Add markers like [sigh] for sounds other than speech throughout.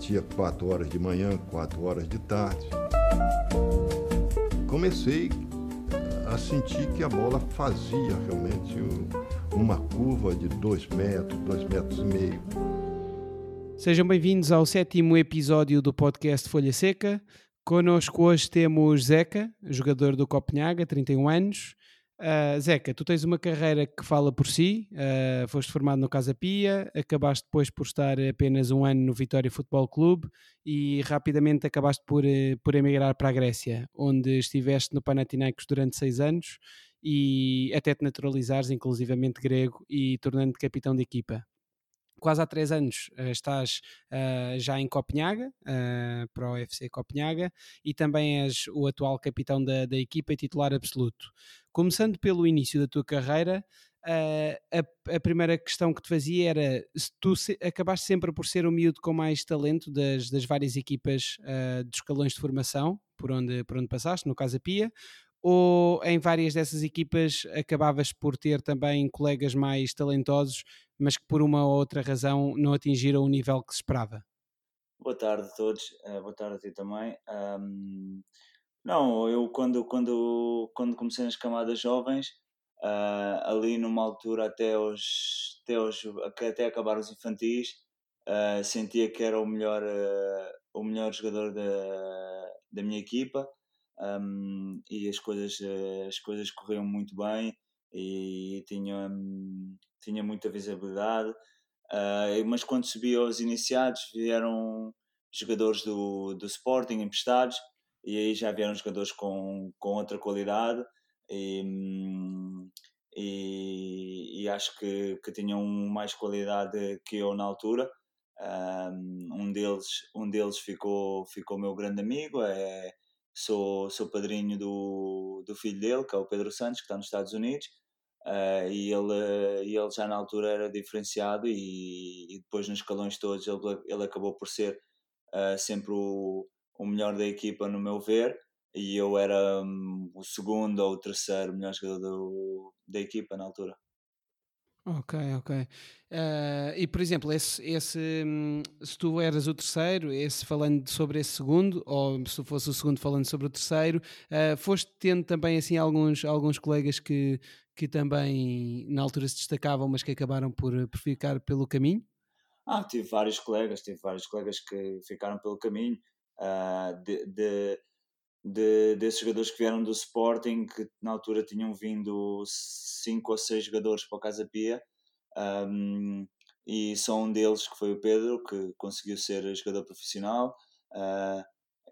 batia 4 horas de manhã, 4 horas de tarde. Comecei a sentir que a bola fazia realmente uma curva de 2 metros, 2 metros e meio. Sejam bem-vindos ao sétimo episódio do podcast Folha Seca. Connosco hoje temos Zeca, jogador do Copenhaga, 31 anos, Uh, Zeca, tu tens uma carreira que fala por si, uh, foste formado no Casa Pia, acabaste depois por estar apenas um ano no Vitória Futebol Clube e rapidamente acabaste por, uh, por emigrar para a Grécia, onde estiveste no Panathinaikos durante seis anos e até te naturalizares, inclusivamente grego, e tornando-te capitão de equipa quase há três anos uh, estás uh, já em Copenhaga, uh, para o FC Copenhaga, e também és o atual capitão da, da equipa e titular absoluto. Começando pelo início da tua carreira, a, a, primeira questão que te fazia era se tu se, acabaste sempre por ser o miúdo com mais talento das, das várias equipas dos escalões de formação por onde, por onde passaste, no caso a Pia, ou em várias dessas equipas acabavas por ter também colegas mais talentosos, mas que por uma ou outra razão não atingiram o nível que se esperava? Boa tarde a todos, uh, boa tarde a ti também. Um, não, eu quando, quando, quando comecei nas camadas jovens, uh, ali numa altura até, os, até, os, até acabar os infantis, uh, sentia que era o melhor, o melhor jogador da, da minha equipa um, e as coisas, as coisas corriam muito bem e tinha, tinha muita visibilidade. Uh, mas quando subi aos iniciados vieram jogadores do, do Sporting emprestados e aí já vieram jogadores com, com outra qualidade e, e, e acho que, que tinham mais qualidade que eu na altura. Um deles, um deles ficou, ficou meu grande amigo, é, sou, sou padrinho do, do filho dele, que é o Pedro Santos, que está nos Estados Unidos, uh, e ele, ele já na altura era diferenciado e, e depois nos escalões todos ele, ele acabou por ser uh, sempre o, o melhor da equipa, no meu ver, e eu era um, o segundo ou o terceiro melhor jogador do, da equipa na altura. Ok, ok. Uh, e por exemplo, esse, esse, hum, se tu eras o terceiro, esse falando sobre esse segundo, ou se fosse o segundo falando sobre o terceiro, uh, foste tendo também assim alguns, alguns colegas que, que também na altura se destacavam, mas que acabaram por, por ficar pelo caminho? Ah, tive vários colegas, tive vários colegas que ficaram pelo caminho. Uh, de, de de, desses jogadores que vieram do Sporting, que na altura tinham vindo cinco ou seis jogadores para o Casa Pia, um, e só um deles, que foi o Pedro, que conseguiu ser jogador profissional, uh,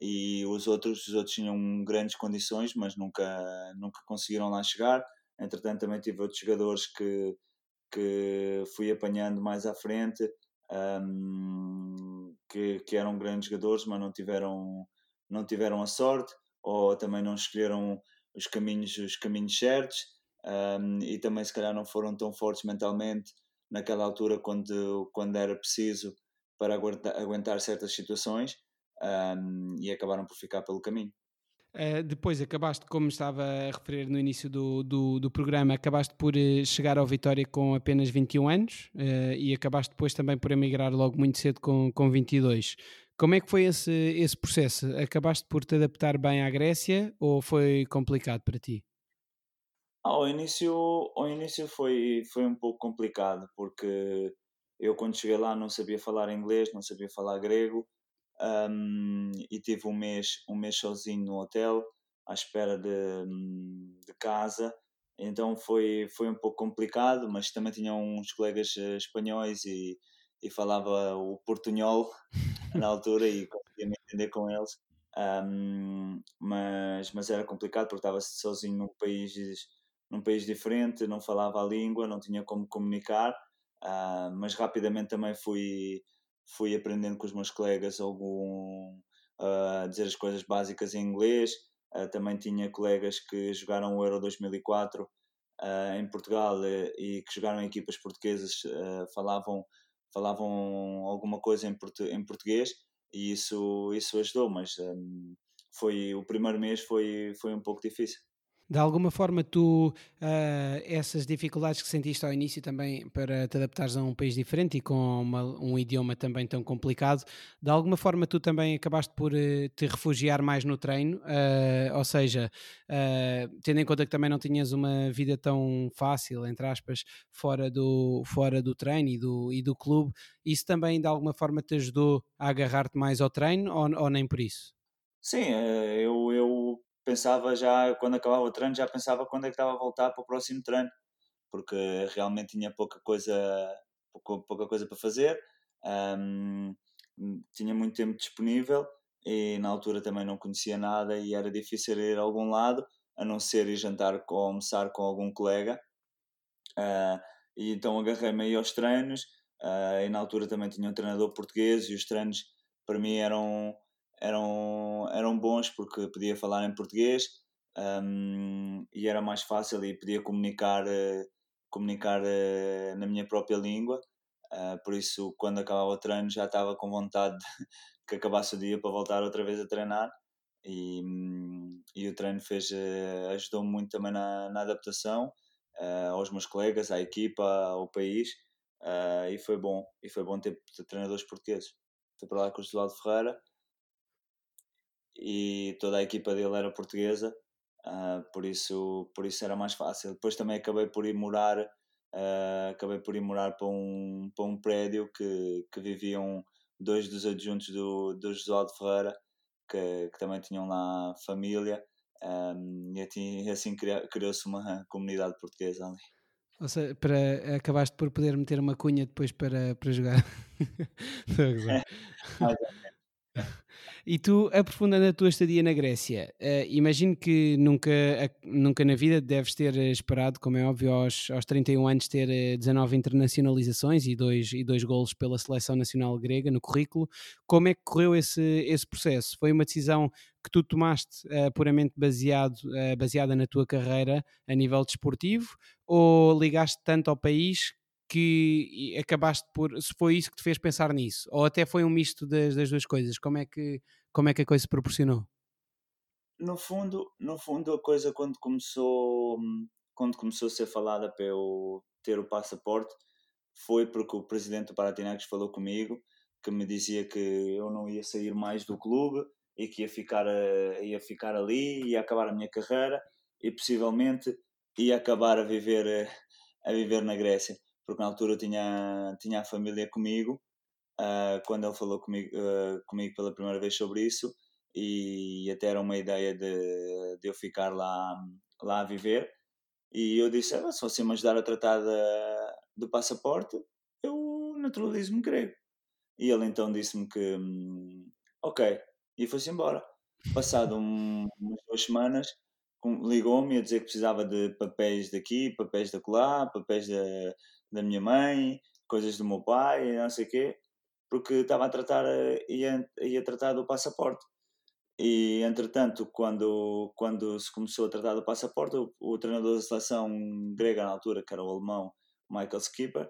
e os outros, os outros tinham grandes condições, mas nunca, nunca conseguiram lá chegar. Entretanto, também tive outros jogadores que, que fui apanhando mais à frente, um, que, que eram grandes jogadores, mas não tiveram não tiveram a sorte ou também não escolheram os caminhos, os caminhos certos um, e também se calhar não foram tão fortes mentalmente naquela altura quando, quando era preciso para aguentar, aguentar certas situações um, e acabaram por ficar pelo caminho. Uh, depois acabaste, como estava a referir no início do, do, do programa, acabaste por uh, chegar ao Vitória com apenas 21 anos uh, e acabaste depois também por emigrar logo muito cedo com, com 22. Como é que foi esse, esse processo? Acabaste por te adaptar bem à Grécia ou foi complicado para ti? Ao início, ao início foi, foi um pouco complicado, porque eu quando cheguei lá não sabia falar inglês, não sabia falar grego, um, e tive um mês, um mês sozinho no hotel, à espera de, de casa, então foi, foi um pouco complicado, mas também tinha uns colegas eh, espanhóis e, e falava o portunhol na altura e conseguia me entender com eles. Um, mas, mas era complicado porque estava sozinho num país, num país diferente, não falava a língua, não tinha como comunicar, uh, mas rapidamente também fui, fui aprendendo com os meus colegas algum, uh, dizer as coisas básicas em inglês. Uh, também tinha colegas que jogaram o Euro 2004 uh, em Portugal e que jogaram em equipas portuguesas, falavam falavam alguma coisa em, portu em português e isso, isso ajudou, mas um, foi, o primeiro mês foi, foi um pouco difícil. De alguma forma, tu, uh, essas dificuldades que sentiste ao início também para te adaptares a um país diferente e com uma, um idioma também tão complicado, de alguma forma tu também acabaste por uh, te refugiar mais no treino, uh, ou seja, tendo em conta que também não tinhas uma vida tão fácil, entre aspas, fora do, fora do treino e do, e do clube, isso também de alguma forma te ajudou a agarrar-te mais ao treino ou, ou nem por isso? Sim, eu, eu pensava já, quando acabava o treino, já pensava quando é que estava a voltar para o próximo treino, porque realmente tinha pouca coisa, pouca, pouca coisa para fazer, um, tinha muito tempo disponível e na altura também não conhecia nada e era difícil ir a algum lado, a não ser ir jantar ou almoçar com algum colega. Uh, e então agarrei-me aí aos treinos uh, e na altura também tinha um treinador português e os treinos para mim eram eram, eram bons porque podia falar em português um, e era mais fácil e podia comunicar, uh, comunicar uh, na minha própria língua. Uh, por isso, quando acabava o treino, já estava com vontade [laughs] que acabasse o dia para voltar outra vez a treinar. E, um, e o treino fez, ajudou-me muito também na, na adaptação aos meus colegas, à equipa, ao país. e foi bom, e foi bom ter treinadores portugueses. Fui para lá com o José Ferreira e toda a equipa dele era portuguesa, uh, por, isso, por isso era mais fácil. Depois também acabei por ir morar, uh, acabei por ir morar para um, para um prédio que, que viviam dois dos adjuntos do, do José de Ferreira, que, que também tinham lá família, um, e assim, assim criou-se uma comunidade portuguesa ali. Ou seja, para, acabaste por poder meter uma cunha depois para, para jogar. [laughs] E tu, aprofundando a tua estadia na Grécia, uh, imagino que nunca, nunca na vida deves ter esperado, como é óbvio, aos, aos 31 anos, ter 19 eh, internacionalizações e dois, e dois golos pela seleção nacional grega no currículo. Como é que correu esse, esse processo? Foi uma decisão que tu tomaste uh, puramente baseado, uh, baseada na tua carreira a nível desportivo ou ligaste tanto ao país que acabaste por. Se foi isso que te fez pensar nisso? Ou até foi um misto das, das duas coisas? Como é, que, como é que a coisa se proporcionou? No fundo, no fundo, a coisa quando começou, quando começou a ser falada para eu ter o passaporte foi porque o presidente do Panathinaikos falou comigo que me dizia que eu não ia sair mais do clube e que ia ficar, ia ficar ali, ia acabar a minha carreira e possivelmente ia acabar a viver, a viver na Grécia porque na altura eu tinha, tinha a família comigo, uh, quando ele falou comigo, uh, comigo pela primeira vez sobre isso, e até era uma ideia de, de eu ficar lá, lá a viver. E eu disse: ah, se você me ajudar a tratar do passaporte, eu naturalizo-me grego. E ele então disse-me que, hum, ok, e foi-se embora. Passado um, umas duas semanas, ligou-me a dizer que precisava de papéis daqui, papéis da lá, papéis da, da minha mãe, coisas do meu pai, não sei o quê, porque estava a tratar, eh, ia, ia tratar do passaporte. E, entretanto, quando, quando se começou a tratar do passaporte, o, o treinador da seleção grega na altura, que era o alemão Michael Skipper,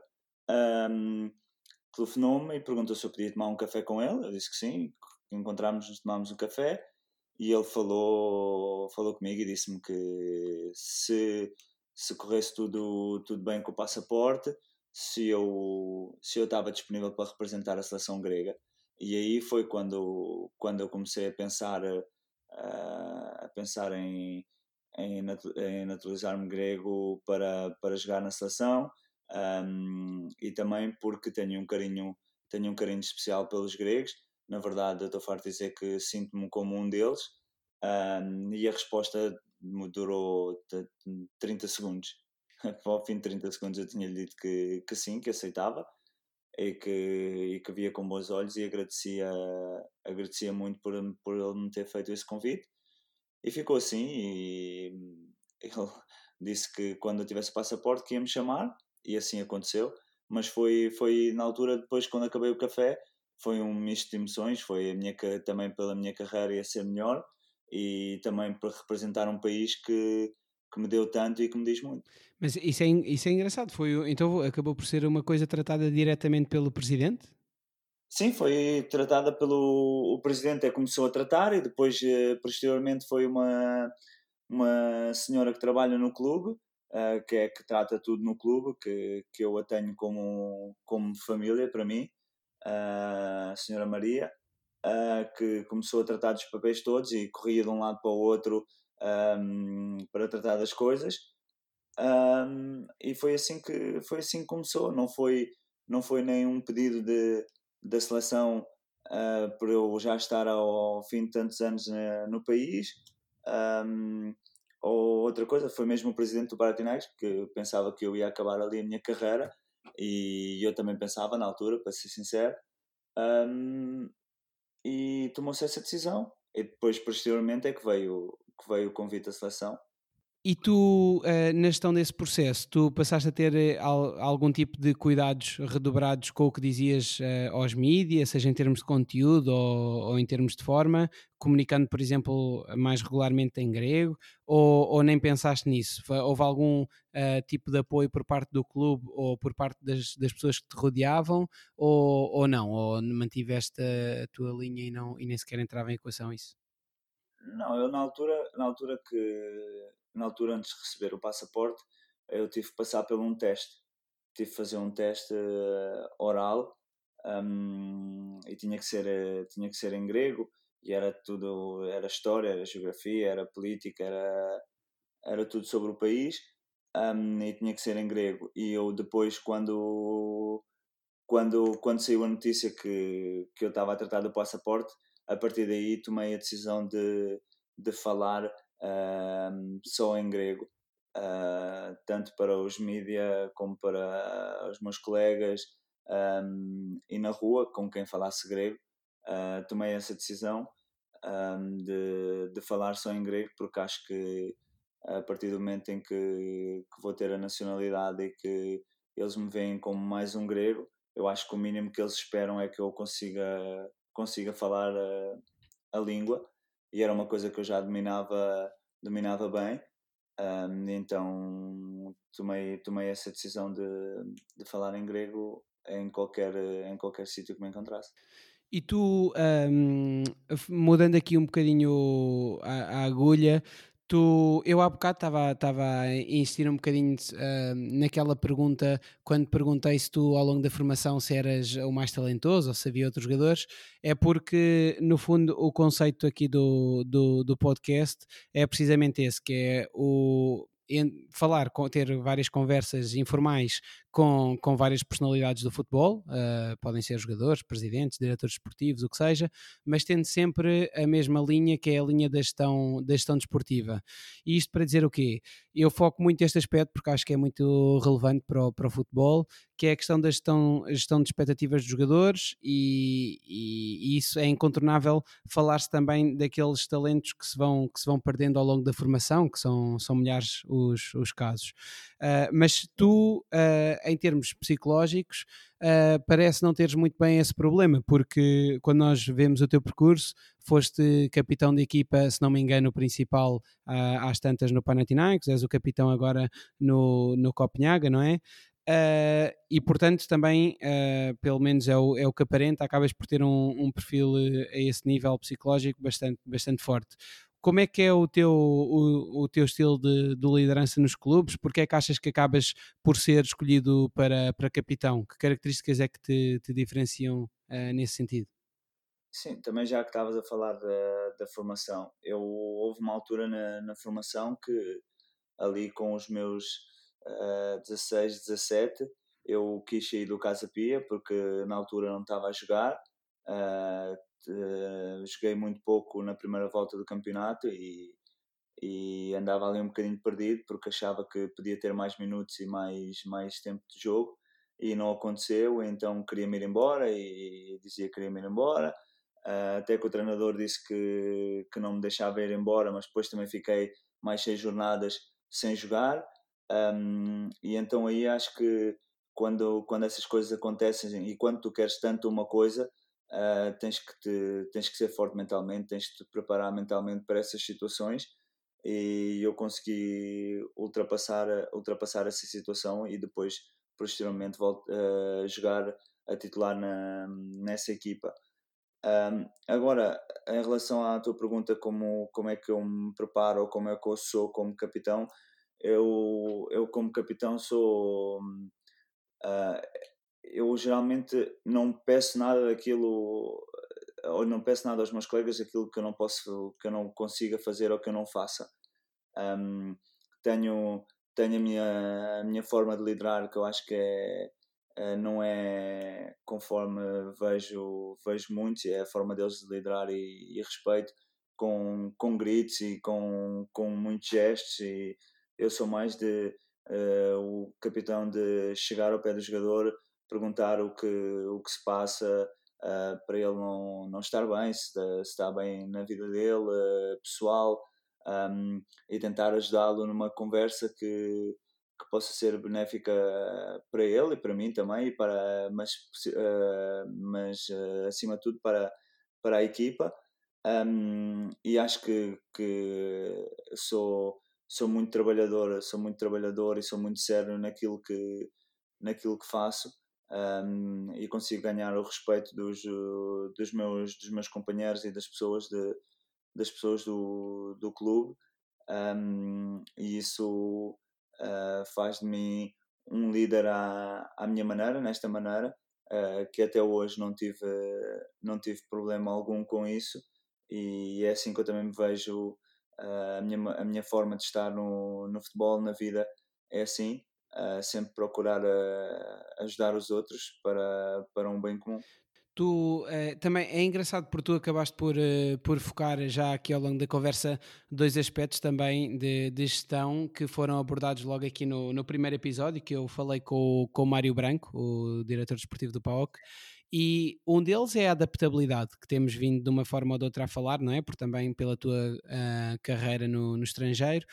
um, telefonou-me e perguntou se eu podia tomar um café com ele. Eu disse que sim, encontramos-nos, tomámos um café e ele falou, falou comigo e disse-me que se se corresse tudo, tudo bem com o passaporte, se eu, se eu estava disponível para representar a seleção grega. E aí foi quando, quando eu comecei a pensar, uh, a pensar em, em, em naturalizar-me grego para, para jogar na seleção um, e também porque tenho um carinho tenho um carinho especial pelos gregos. Na verdade, eu estou farto de dizer que sinto-me como um deles. Um, e a resposta durou 30 segundos. [laughs] Ao fim de 30 segundos eu tinha-lhe dito que, que sim, que aceitava e que, e que via com bons olhos e agradecia, agradecia muito por, por ele me ter feito esse convite. E ficou assim e ele [laughs] disse que quando eu tivesse passaporte que ia me chamar e assim aconteceu. Mas foi, foi na altura, depois quando acabei o café, foi um misto de emoções, foi a minha, também pela minha carreira ia ser melhor e também para representar um país que, que me deu tanto e que me diz muito. Mas isso é, isso é engraçado, foi, então acabou por ser uma coisa tratada diretamente pelo Presidente? Sim, foi tratada pelo o Presidente, é começou a tratar e depois, eh, posteriormente, foi uma, uma senhora que trabalha no clube, uh, que é que trata tudo no clube, que, que eu a tenho como, como família para mim, uh, a senhora Maria, uh, que começou a tratar dos papéis todos e corria de um lado para o outro um, para tratar das coisas. Um, e foi assim que foi assim que começou. Não foi não foi nenhum pedido de da seleção uh, por eu já estar ao, fim de tantos anos no país. Um, ou outra coisa foi mesmo o presidente do Panathinaikos que pensava que eu ia acabar ali a minha carreira. E eu também pensava na altura para ser sincero. Um, e tomou-se essa decisão. E depois posteriormente é que veio que veio o convite da seleção e tu, uh, na gestão desse processo, tu passaste a ter uh, algum tipo de cuidados redobrados com o que dizias uh, aos mídias, seja em termos de conteúdo ou, em termos de forma, comunicando, por exemplo, mais regularmente em grego, ou, ou nem pensaste nisso? Houve algum tipo de apoio por parte do clube ou por parte das, das pessoas que te rodeavam, ou, ou não? Ou mantiveste a tua linha e, não, e nem sequer entrava em equação isso? Não, eu na altura, na altura que na altura antes de receber o passaporte, eu tive que passar por um teste. Tive que fazer um teste uh, oral um, e tinha que, ser, uh, tinha que ser em grego e era tudo, era história, era geografia, era política, era, era tudo sobre o país um, e tinha que ser em grego. E eu depois, quando, quando, quando saiu a notícia que, que eu estava a tratar do passaporte, a partir daí tomei a decisão de, de falar uh, só em grego, uh, tanto para os mídia como para os meus colegas um, e na rua, com quem falasse grego. Uh, tomei essa decisão um, de, de falar só em grego, porque acho que a partir do momento em que, que vou ter a nacionalidade e que eles me veem como mais um grego, eu acho que o mínimo que eles esperam é que eu consiga, consiga falar a, a língua e era uma coisa que eu já dominava, dominava bem. Um, então tomei, tomei essa decisão de, de falar em grego em qualquer, em qualquer sítio que me encontrasse. E tu, um, mudando aqui um bocadinho a, a agulha, Tu, eu há bocado estava a insistir um bocadinho uh, naquela pergunta, quando perguntei se tu ao longo da formação se eras o mais talentoso ou se havia outros jogadores, é porque no fundo o conceito aqui do, do, do podcast é precisamente esse, que é o falar, ter várias conversas informais com, com várias personalidades do futebol, uh, podem ser jogadores, presidentes, diretores esportivos, o que seja, mas tendo sempre a mesma linha que é a linha da gestão, da gestão desportiva. E isto para dizer o quê? Eu foco muito este aspecto porque acho que é muito relevante para o, para o futebol, que é a questão da gestão, gestão de expectativas dos jogadores e, e, e isso é incontornável falar-se também daqueles talentos que se vão, que se vão perdendo ao longo da formação, que são, são milhares os, os casos. Uh, mas tu, uh, em termos psicológicos, uh, parece não teres muito bem esse problema, porque quando nós vemos o teu percurso, foste capitão de equipa, se não me engano, principal às tantas no Panathinaikos, és o capitão agora no, no Copenhaga, não é? Uh, e portanto também, uh, pelo menos é o, é o que aparenta, acabas por ter um, um perfil a esse nível psicológico bastante, bastante forte como é que é o teu, o, o teu estilo de, de, liderança nos clubes? Porque é que achas que acabas por ser escolhido para, para capitão? Que características é que te, te diferenciam uh, nesse sentido? Sim, também já que estavas a falar da, da formação, eu houve uma altura na, na formação que ali com os meus uh, 16, 17, eu quis sair do Casa Pia porque na altura não estava a jogar, uh, Uh, joguei muito pouco na primeira volta do campeonato e, e andava ali um bocadinho perdido porque achava que podia ter mais minutos e mais, mais tempo de jogo e não aconteceu, então queria-me ir embora e dizia que queria-me ir embora. Uh, até que o treinador disse que, que não me deixava ir embora, mas depois também fiquei mais seis jornadas sem jogar. Um, e então aí acho que quando, quando essas coisas acontecem e quando tu queres tanto uma coisa, uh, tens, que te, tens que ser forte mentalmente, tens que te preparar mentalmente para essas situações e eu consegui ultrapassar, ultrapassar essa situação e depois posteriormente volto uh, jogar a titular na, nessa equipa. Um, agora, em relação à tua pergunta, como, como é que eu me preparo ou como é que eu sou como capitão, eu, eu como capitão sou. Uh, eu geralmente não peço nada daquilo, ou não peço nada aos meus colegas aquilo que eu não posso, que eu não consiga fazer ou que eu não faça. Um, tenho, tenho a minha, a minha forma de liderar que eu acho que é eh, não é conforme vejo, vejo muitos, é a forma deles de liderar e, e respeito, com, com gritos e com, com muitos gestos. E eu sou mais de uh, o capitão de chegar ao pé do jogador, perguntar o que, o que se passa. Uh, para ele não, não estar bem, se, se está bem na vida dele, uh, pessoal, um, e tentar ajudá-lo numa conversa que, que possa ser benéfica para ele e para mim também, e para, mas, uh, mas acima de tudo para, para a equipa. Um, e acho que, que sou, sou muito trabalhador, sou muito trabalhador e sou muito sério naquilo que, naquilo que faço. Um, e consigo ganhar o respeito dos, dos, meus, dos meus companheiros e das pessoas, de, das pessoas do, do clube. Um, e isso uh, faz de mim um líder à, à minha maneira, nesta maneira, uh, que até hoje não tive, não tive problema algum com isso e é assim que eu também me vejo uh, a, minha, a minha forma de estar no, no futebol, na vida, é assim, sempre procurar ajudar os outros para, para um bem comum. Tu uh, também é engraçado porque tu acabaste por, uh, por focar já aqui ao longo da conversa dois aspectos também de, de gestão que foram abordados logo aqui no, no primeiro episódio, que eu falei com, com o Mário Branco, o diretor desportivo do PAOC, e um deles é a adaptabilidade, que temos vindo de uma forma ou de outra a falar, não é? Por também pela tua uh, carreira no, no estrangeiro.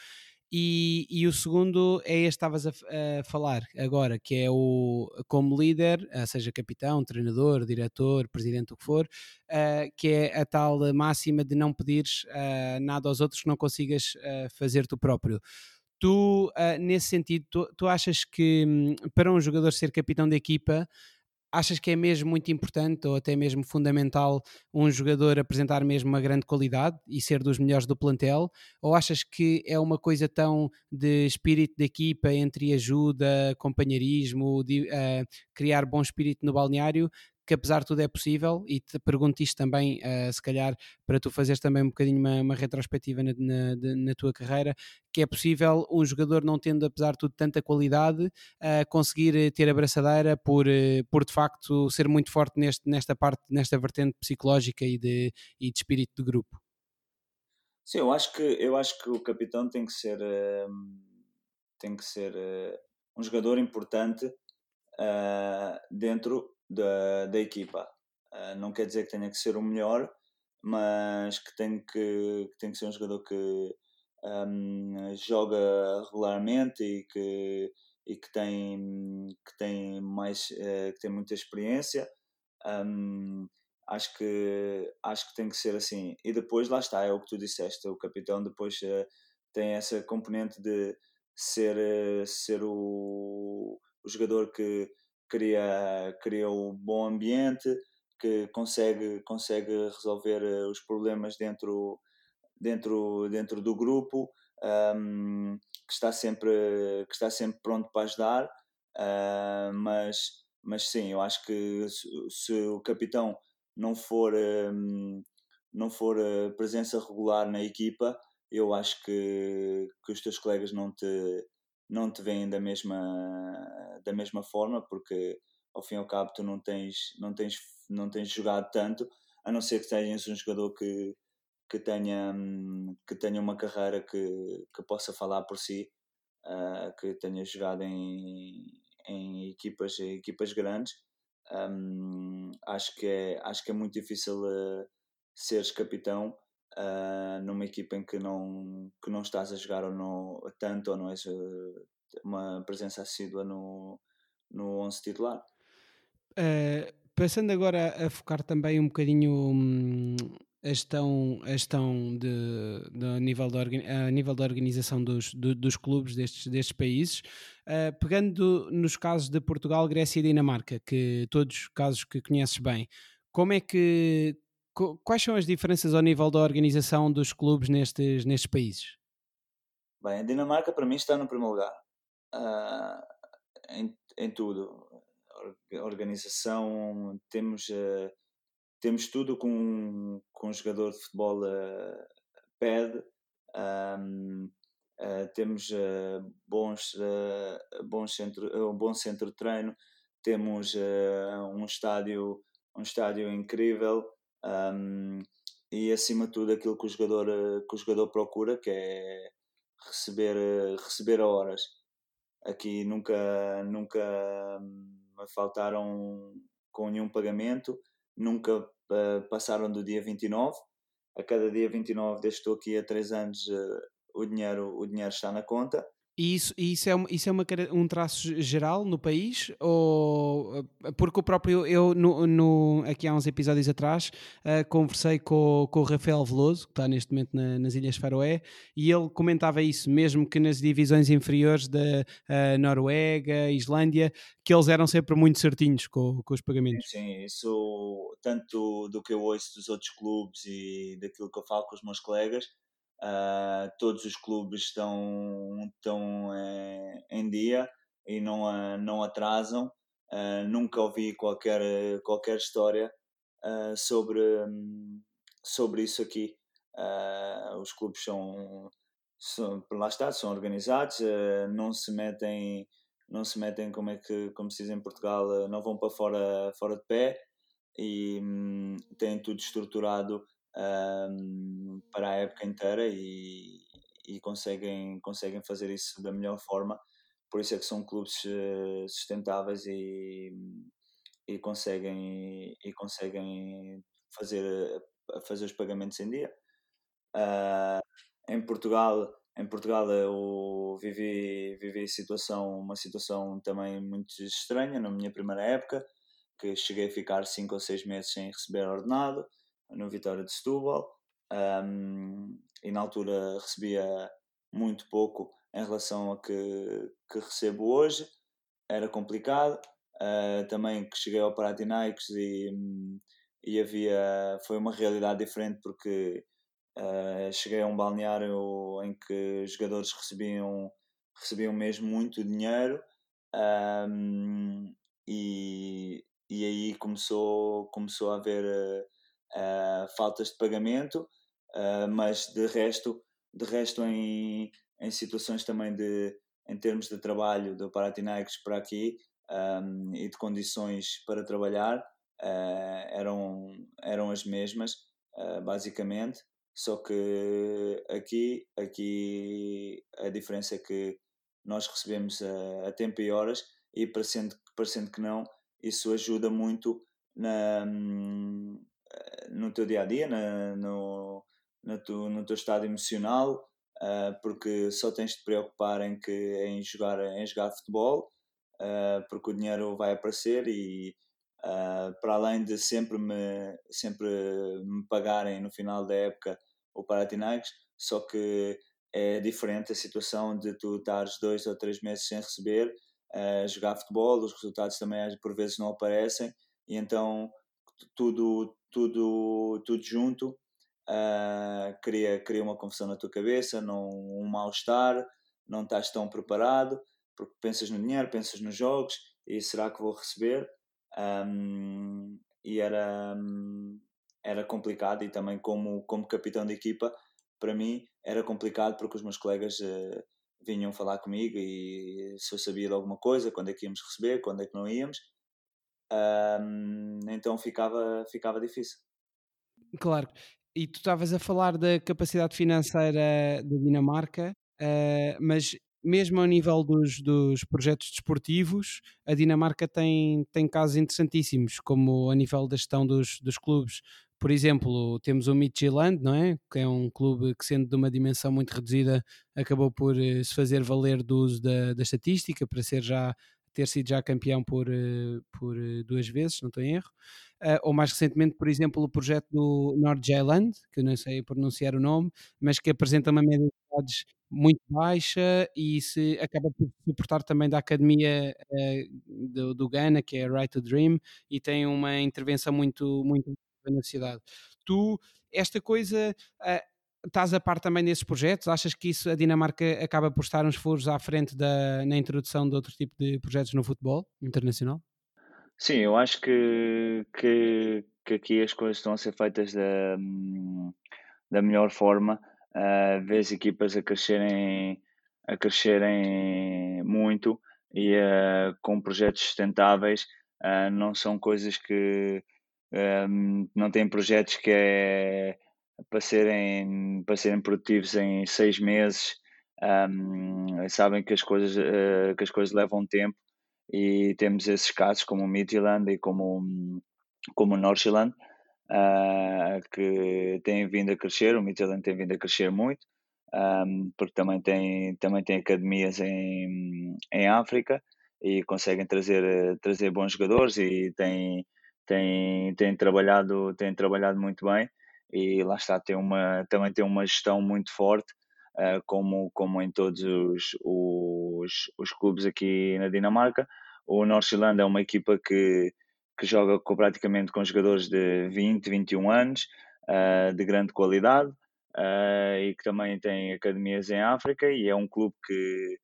E, e, o segundo é este estavas a, a, falar agora, que é o como líder, seja capitão, treinador, diretor, presidente, o que for, uh, que é a tal máxima de não pedires uh, nada aos outros que não consigas uh, fazer tu próprio. Tu, nesse sentido, tu, tu achas que um, para um jogador ser capitão da equipa, achas que é mesmo muito importante ou até mesmo fundamental um jogador apresentar mesmo uma grande qualidade e ser dos melhores do plantel? Ou achas que é uma coisa tão de espírito de equipa, entre ajuda, companheirismo, de, uh, criar bom espírito no balneário, que apesar de tudo é possível, e te pergunto isto também, uh, se calhar, para tu fazeres também um bocadinho uma, uma retrospectiva na, na, na, tua carreira, que é possível um jogador não tendo, apesar de tudo, tanta qualidade, uh, conseguir ter a por, uh, por de facto ser muito forte neste, nesta parte, nesta vertente psicológica e de, e de espírito de grupo. Sim, eu acho que, eu acho que o capitão tem que ser, tem que ser um jogador importante dentro da, da equipa. Uh, não quer dizer que tenha que ser o melhor, mas que tem que, que, tem que ser um jogador que um, joga regularmente e que, e que, tem, que, tem, mais, uh, que tem muita experiência. Um, acho que acho que tem que ser assim e depois lá está é o que tu disseste o capitão depois uh, tem essa componente de ser uh, ser o, o jogador que cria, cria um bom ambiente, que consegue, consegue resolver eh, os problemas dentro, dentro, dentro do grupo, um, que, está sempre, que está sempre pronto para ajudar, uh, mas, mas sim, eu acho que se, se o capitão não for, um, não for eh, presença regular na equipa, eu acho que, que os teus colegas não te, não te veem da mesma, da mesma forma, porque ao fim e ao cabo tu não tens, não tens, não tens jogado tanto, a não ser que tenhas um jogador que, que, tenha, que tenha uma carreira que, que possa falar por si, uh, que tenha jogado em, em equipas, em equipas grandes. Um, acho, que é, acho que é muito difícil uh, seres capitão uh, numa equipa em que não, que não estás a jogar ou não, tanto ou não és uh, uma presença assídua no, no 11 titular. Uh, passando agora a focar também um bocadinho hum, a gestão, a gestão de, de, a, nível de, a nível da organização dos, do, dos clubes destes, destes países, uh, pegando nos casos de Portugal, Grécia e Dinamarca, que todos casos que conheces bem, como é que quais são as diferenças ao nível da organização dos clubes nestes, nestes países? Bem, a Dinamarca para mim está no primeiro lugar. Uh, em, em tudo. Organização, temos, uh, temos tudo com, com um jogador de futebol uh, pede. Um, uh, temos bons, bons centro, um bom centro de treino, temos um estádio um estádio incrível um, e acima de tudo aquilo que o jogador que o jogador procura que é receber receber a horas. Aqui nunca nunca me faltaram com nenhum pagamento nunca passaram do dia 29 a cada dia 29 desde que estou aqui há 3 anos uh, o dinheiro o dinheiro está na conta e isso, isso, é, isso é uma, um traço geral no país? Ou, eh, porque o próprio, eu no, no aqui há uns episódios atrás uh, conversei com, com o Rafael Veloso, que está neste momento na, nas Ilhas Faroé, e ele comentava isso, mesmo que nas divisões inferiores da uh, Noruega, Islândia, que eles eram sempre muito certinhos com, com os pagamentos. Sim, isso tanto do que eu ouço dos outros clubes e daquilo que eu falo com os meus colegas, Uh, todos os clubes estão, estão uh, em dia e não, uh, não atrasam. Ah, nunca ouvi qualquer, qualquer história sobre, um, sobre isso aqui. os clubes são, são, lá está, são organizados, não se metem, não se metem como é que, como se diz em Portugal, não vão para fora, fora de pé e um, têm tudo estruturado um, para a época inteira e, e, conseguem, conseguem fazer isso da melhor forma. Por isso é que são clubes eh, sustentáveis e, e, conseguem, e conseguem fazer, fazer os pagamentos em dia. Uh, em Portugal, em Portugal eu vivi, vivi situação, uma situação também muito estranha na minha primeira época, que cheguei a ficar 5 ou 6 meses sem receber ordenado no Vitória de Setúbal. Um, e na altura recebia muito pouco em relação a que, que recebo hoje, era complicado. Uh, também que cheguei ao Panathinaikos e, e havia, foi uma realidade diferente porque uh, cheguei a um balneário em que os jogadores recebiam, recebiam mesmo muito dinheiro. Um, e, e aí começou, começou a haver uh, faltas de pagamento, uh, mas de resto, de resto em, em situações também de, em termos de trabalho do Paratinaicos para aqui um, e de condições para trabalhar uh, eram, eram as mesmas, basicamente, só que aqui, aqui a diferença é que nós recebemos a, a tempo e horas e parecendo, parecendo que não, isso ajuda muito na, no teu dia a dia, na, no, no, tu, no teu estado emocional, uh, porque só tens de te preocupar em, que, em, jogar, em jogar futebol, uh, porque o dinheiro vai aparecer e uh, para além de sempre me, sempre me pagarem no final da época o Paratinaicos, só que é diferente a situação de tu estares dois ou três meses sem receber, a jogar futebol, os resultados também por vezes não aparecem, e então tudo, tudo, tudo junto uh, cria, cria uma confusão na tua cabeça, não, um mal-estar, não estás tão preparado, porque pensas no dinheiro, pensas nos jogos, e será que vou receber? Um, e era, era complicado, e também como, como capitão de equipa, para mim era complicado porque os meus colegas uh, vinham falar comigo e se eu sabia de alguma coisa, quando é que íamos receber, quando é que não íamos, um, então ficava, ficava difícil. Claro. E tu estavas a falar da capacidade financeira da Dinamarca, uh, mas mesmo ao nível dos, dos projetos desportivos, a Dinamarca tem, tem casos interessantíssimos, como a nível da gestão dos, dos clubes. Por exemplo, temos o Midtjylland, não é? Que é um clube que, sendo de uma dimensão muito reduzida, acabou por uh, se fazer valer do uso da, da estatística para ser já ter sido já campeão por, eh, por eh, duas vezes, não estou em erro. Uh, ou mais recentemente, por exemplo, o projeto do Nordjylland, que eu não sei pronunciar o nome, mas que apresenta uma média de idades muito baixa e se acaba por suportar também da academia uh, do, do Ghana, que é Right to Dream, e tem uma intervenção muito, muito na cidade. Tu, esta coisa, uh, estás a par também desses projetos? Achas que isso, a Dinamarca acaba por estar uns furos à frente da, na introdução de outro tipo de projetos no futebol internacional? Sim, eu acho que, que, que aqui as coisas estão a ser feitas da, da melhor forma. Uh, vês equipas a crescerem, a crescerem muito e uh, com projetos sustentáveis. Uh, não são coisas que um, não têm projetos que é para serem, para serem produtivos em seis meses. Um, sabem que as coisas uh, que as coisas levam tempo e temos esses casos como o Midland e como como o Northland uh, que têm vindo a crescer o Midland tem vindo a crescer muito um, porque também tem também tem academias em, em África e conseguem trazer trazer bons jogadores e tem tem, tem trabalhado tem trabalhado muito bem e lá está tem uma também tem uma gestão muito forte uh, como como em todos os, os, os clubes aqui na Dinamarca o Northland é uma equipa que que joga com, praticamente com jogadores de 20 21 anos uh, de grande qualidade uh, e que também tem academias em África e é um clube que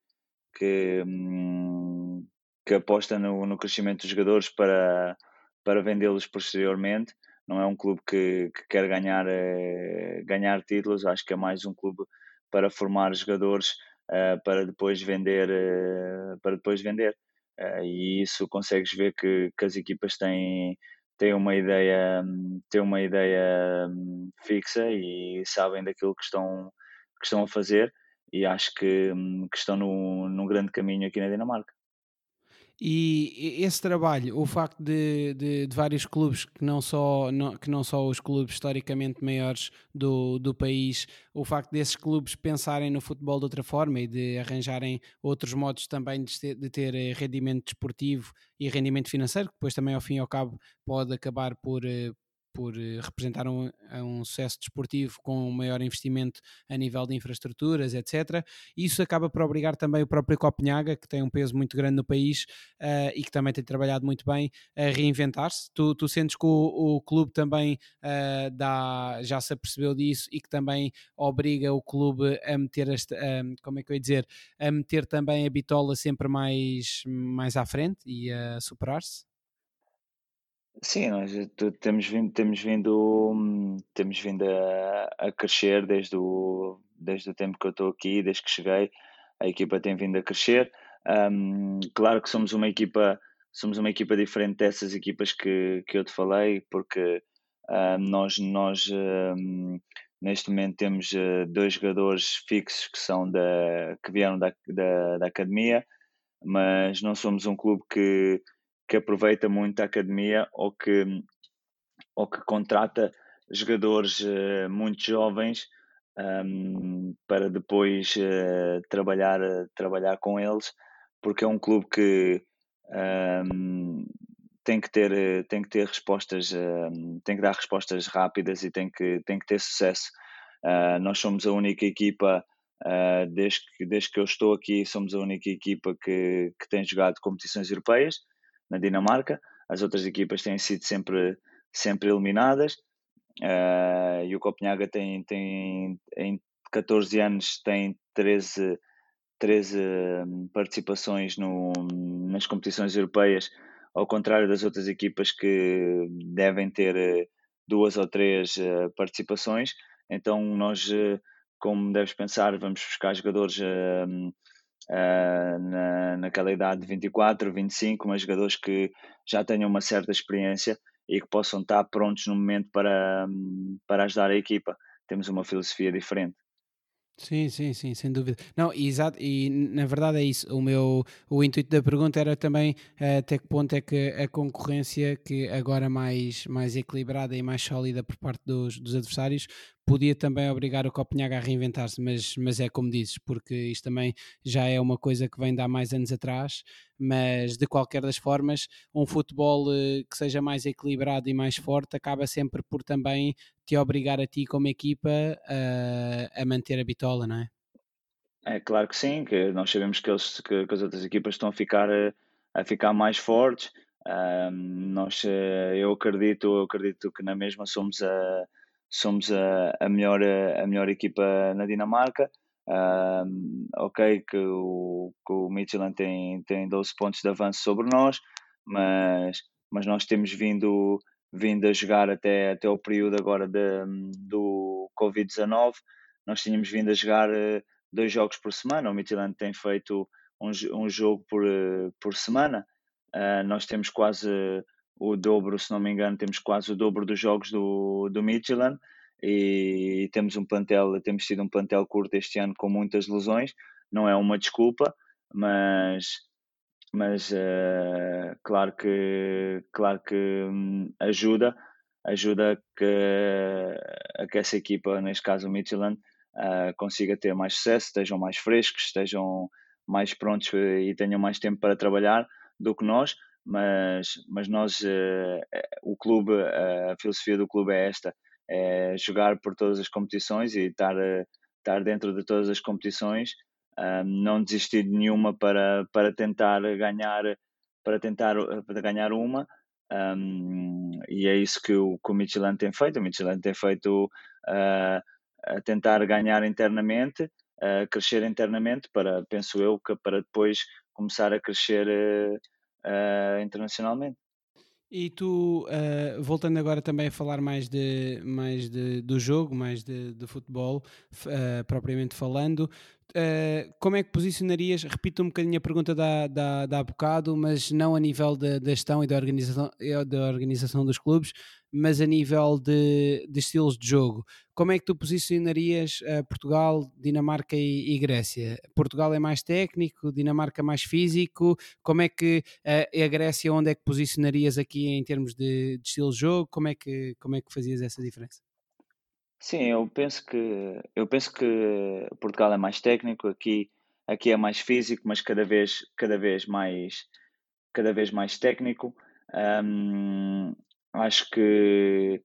que, hum, que aposta no, no crescimento dos jogadores para para vendê-los posteriormente. Não é um clube que, que quer ganhar, eh, ganhar títulos, acho que é mais um clube para formar jogadores uh, para depois vender. Uh, para depois vender. Uh, e isso consegues ver que, que as equipas têm, têm uma ideia, têm uma ideia um, fixa e sabem daquilo que estão, que estão a fazer e acho que, um, que estão no, num grande caminho aqui na Dinamarca. E esse trabalho, o facto de, de, de, vários clubes que não, só, não, que não só os clubes historicamente maiores do, do país, o facto desses clubes pensarem no futebol de outra forma e de arranjarem outros modos também de ter, de ter eh, rendimento desportivo e rendimento financeiro, que depois também ao fim e ao cabo pode acabar por, eh, por eh, representar um, um, sucesso desportivo com um maior investimento a nível de infraestruturas, etc. Isso acaba por obrigar também o próprio Copenhaga, que tem um peso muito grande no país uh, e que também tem trabalhado muito bem, a reinventar-se. Tu, tu, sentes que o, o clube também uh, dá, já se apercebeu disso e que também obriga o clube a meter, esta, uh, como é que eu ia dizer, a meter também a bitola sempre mais, mais à frente e a superar-se? Sim, nós temos vindo, temos vindo, temos vindo a, a crescer desde o, desde o tempo que eu estou aqui, desde que cheguei, a equipa tem vindo a crescer. Um, claro que somos uma equipa, somos uma equipa diferente dessas equipas que, que eu te falei, porque um, nós, nós um, neste momento temos uh, dois jogadores fixos que são da, que vieram da, da, da academia, mas não somos um clube que que aproveita muito a academia ou que, ou que contrata jogadores uh, muito jovens um, para depois uh, trabalhar, uh, trabalhar com eles, porque é um clube que um, tem que ter, tem que ter respostas, tem que dar respostas rápidas e tem que, tem que ter sucesso. nós somos a única equipa desde, que, desde que eu estou aqui, somos a única equipa que, que tem jogado competições europeias na Dinamarca. As outras equipas têm sido sempre, sempre eliminadas. Uh, e o Copenhaga tem, tem, em 14 anos, tem 13, 13 hum, participações no, nas competições europeias, ao contrário das outras equipas que devem ter eh, duas ou três uh, participações. Então, nós, como deves pensar, vamos buscar jogadores uh, na, naquela idade de 24, 25, mas jogadores que já tenham uma certa experiência e que possam estar prontos no momento para, para ajudar a equipa. Temos uma filosofia diferente. Sim, sim, sim, sem dúvida. Não, exato, e na verdade é isso. O meu o intuito da pergunta era também uh, até que ponto é que a concorrência, que agora mais, mais equilibrada e mais sólida por parte dos, dos adversários, podia também obrigar o Copenhaga a reinventar-se, mas, mas é como dizes, porque isto também já é uma coisa que vem de há mais anos atrás, mas de qualquer das formas, um futebol uh, que seja mais equilibrado e mais forte acaba sempre por também te obrigar a ti como equipa a, a manter a bitola, não é? É claro que sim, que nós sabemos que, eles, que, que as outras equipas estão a ficar, a ficar mais fortes, Um, nós, eh, eu acredito, eu acredito que na mesma somos a, somos a, a, melhor, a melhor equipa na Dinamarca. Um, ok, que o, que o Midtjylland tem, tem 12 pontos de avanço sobre nós, mas, mas nós temos vindo, vindo a jogar até, até o período agora de, do Covid-19. Nós tínhamos vindo a jogar eh, dois jogos por semana. O Midtjylland tem feito um, um jogo por, eh, por semana. Uh, nós temos quase o dobro, se não me engano, temos quase o dobro dos jogos do, do Midtjylland e temos um plantel, temos tido um plantel curto este ano com muitas lesões, não é uma desculpa, mas mas uh, claro que claro que um, ajuda ajuda que, a que essa equipa, neste caso o Midtjylland, uh, consiga ter mais sucesso, estejam mais frescos, estejam mais prontos e tenham mais tempo para trabalhar do que nós, mas, mas nós, uh, o clube, a filosofia do clube é esta, é jogar por todas as competições e estar, estar dentro de todas as competições, não desistir de nenhuma para, para tentar ganhar para tentar para ganhar uma um, e é isso que o, que o Michelin tem feito, o Michelin tem feito a tentar ganhar internamente, crescer internamente para, penso eu, que para depois começar a crescer uh, internacionalmente. E tu, uh, voltando agora também a falar mais, de, mais de, do jogo, mais de, de futebol, uh, propriamente falando, uh, como é que posicionarias, repito um bocadinho a pergunta da, da, da há bocado, mas não a nível da, gestão e da organização, da organização dos clubes, mas a nível de, de estilos de jogo. Como é que tu posicionarias uh, Portugal, Dinamarca e, e, Grécia? Portugal é mais técnico, Dinamarca mais físico. Como é que uh, a Grécia, onde é que posicionarias aqui em termos de, de estilo de jogo? Como é que como é que fazias essa diferença? Sim, eu penso que eu penso que Portugal é mais técnico, aqui aqui é mais físico, mas cada vez cada vez mais cada vez mais técnico. Um, acho que,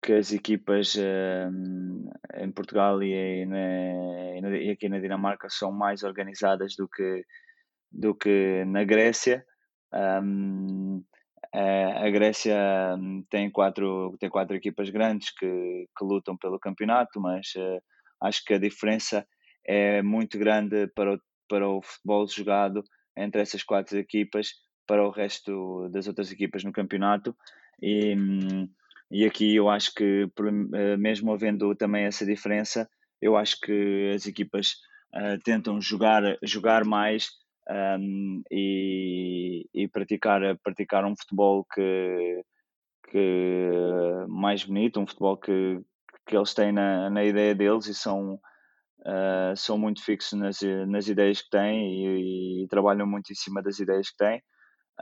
que as equipas um, em Portugal e, na, e, aqui na Dinamarca são mais organizadas do que, do que na Grécia. Um, a Grécia hum, tem quatro, tem quatro equipas grandes que, que lutam pelo campeonato, mas uh, acho que a diferença é muito grande para o, para o futebol jogado entre essas quatro equipas para o resto das outras equipas no campeonato. E, e aqui eu acho que, eh, mesmo havendo também essa diferença, eu acho que as equipas uh, tentam jogar, jogar mais um, e, e, praticar, praticar um futebol que, que mais bonito, um futebol que, que eles têm na, na ideia deles e são, uh, são muito fixos nas, nas ideias que têm e, e, trabalham muito em cima das ideias que têm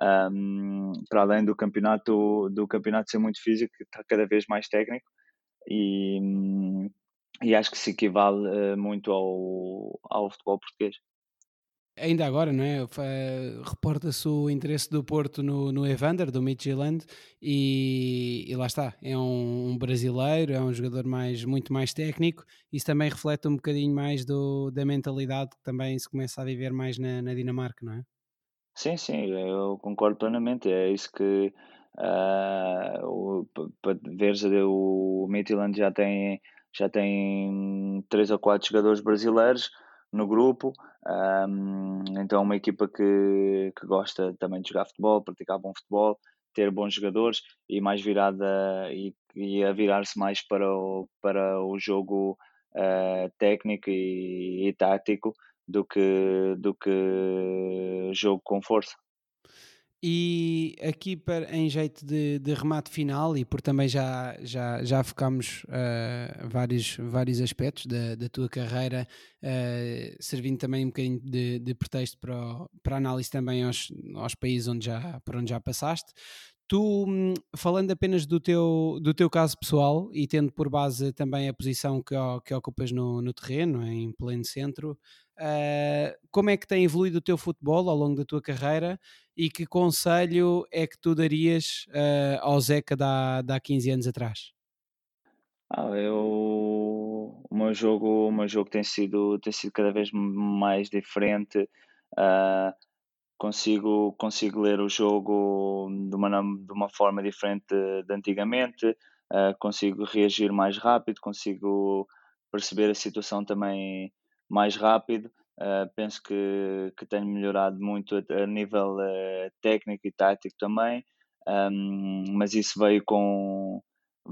um, para além do campeonato do campeonato ser muito físico, está cada vez mais técnico e, e acho que se equivale uh, muito ao, ao futebol português. Ainda agora, não é? Reporta-se o interesse do Porto no, no Evander, do Midtjylland, e, e lá está. É um, um, brasileiro, é um jogador mais, muito mais técnico. Isso também reflete um bocadinho mais do, da mentalidade que também se começa a viver mais na, na Dinamarca, não é? Sim, sim, eu concordo plenamente. É isso que uh, para veres o Midtjylland já tem já tem três ou quatro jogadores brasileiros no grupo, um, então é uma equipa que, que gosta também de jogar futebol, praticar bom futebol, ter bons jogadores e mais virada e, e a virar-se mais para o, para o jogo uh, técnico e, e tático do que, do que jogo com força. E aqui para, em jeito de, de remate final, e por também já, já, já focámos uh, vários, vários aspectos da, da tua carreira, uh, servindo também um bocadinho de, de pretexto para, o, para análise também aos, aos países onde já, por onde já passaste. Tu, hum, falando apenas do teu, do teu caso pessoal e tendo por base também a posição que, que ocupas no, no terreno, em pleno centro, Uh, como é que tem evoluído o teu futebol ao longo da tua carreira e que conselho é que tu darias uh, ao Zeca da, há 15 anos atrás? Ah, eu, o meu jogo, o meu jogo tem sido, tem sido cada vez mais diferente. Uh, consigo, consigo ler o jogo de uma, de uma forma diferente de, antigamente, uh, consigo reagir mais rápido, consigo perceber a situação também mais rápido. Uh, penso que, que tenho melhorado muito a, a nível uh, técnico e tático também, um, mas isso veio com,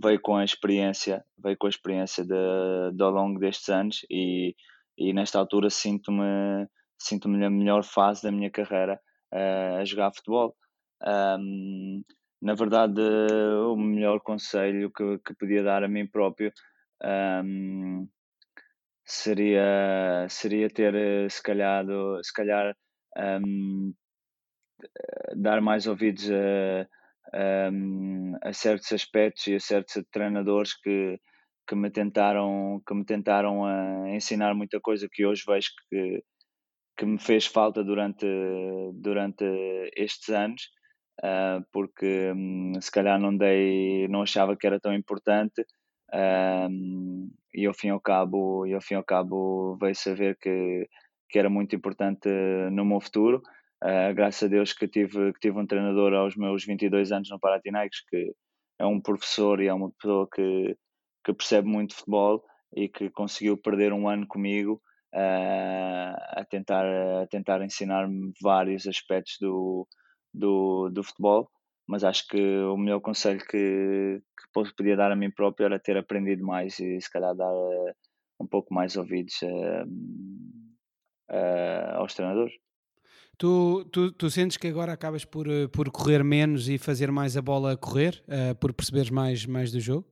veio com a experiência, veio com a experiência de, de ao longo destes anos e, e nesta altura sinto-me sinto-me na melhor fase da minha carreira uh, a jogar futebol. Um, na verdade, o melhor conselho que, que podia dar a mim próprio um, seria, seria ter, se calhar, se calhar um, dar mais ouvidos a, a, a, certos aspectos e a certos treinadores que, que me tentaram que me tentaram a ensinar muita coisa que hoje vejo que que me fez falta durante, durante estes anos, uh, porque um, se calhar não dei, não achava que era tão importante uh, e ao fim e ao cabo, e ao fim ao cabo veio saber que, que era muito importante no meu futuro. Uh, graças a Deus que tive, que tive um treinador aos meus 22 anos no Panathinaikos que é um professor e é uma pessoa que, que percebe muito futebol e que conseguiu perder um ano comigo a, tentar, a tentar ensinar-me vários aspectos do, do, do futebol, mas acho que o melhor conselho que, que podia dar a mim próprio era ter aprendido mais e se calhar dar uh, um pouco mais ouvidos uh, uh, aos treinadores. Tu, tu, tu, sentes que agora acabas por, por correr menos e fazer mais a bola correr, por perceberes mais, mais do jogo?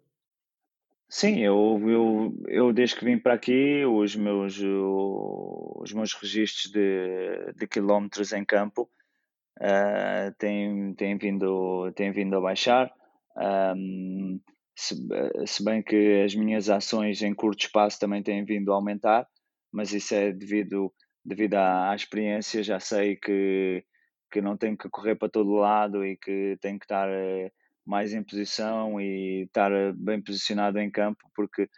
Sim, eu, eu, eu desde que vim para aqui, os meus, os meus registros de, de quilómetros em campo uh, têm, têm, vindo, têm vindo a baixar. Um, se, se bem que as minhas ações em curto espaço também têm vindo a aumentar, mas isso é devido, devido à, à experiência. Já sei que, que não tenho que correr para todo lado e que tenho que estar uh, mais em posição e estar eh, bem posicionado em campo, porque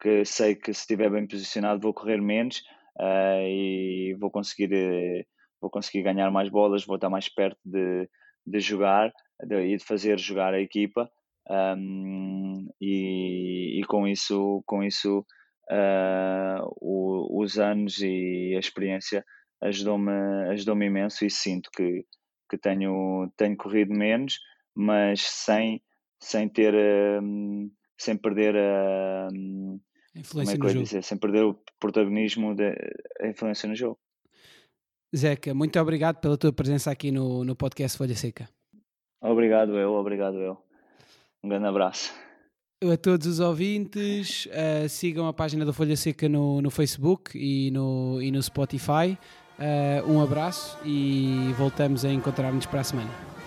que sei que se estiver bem posicionado vou correr menos uh, e vou conseguir, uh, vou conseguir ganhar mais bolas, vou estar mais perto de, de jogar de, e de fazer jogar a equipa. Um, e, e, com isso, com isso uh, o, os anos e a experiência ajudou-me ajudou imenso e sinto que, que tenho, tenho corrido menos, mas sem, sem ter, um, sem perder a, um, influência como é que no jogo. Dizer, sem perder o protagonismo da influência no jogo. Zeca, muito obrigado pela tua presença aqui no, no podcast Folha Seca. Obrigado eu, obrigado eu. Um grande abraço. A todos os ouvintes, uh, sigam a página da Folha Seca no, no Facebook e no, e no Spotify. Uh, um abraço e voltamos a encontrar-nos para a semana.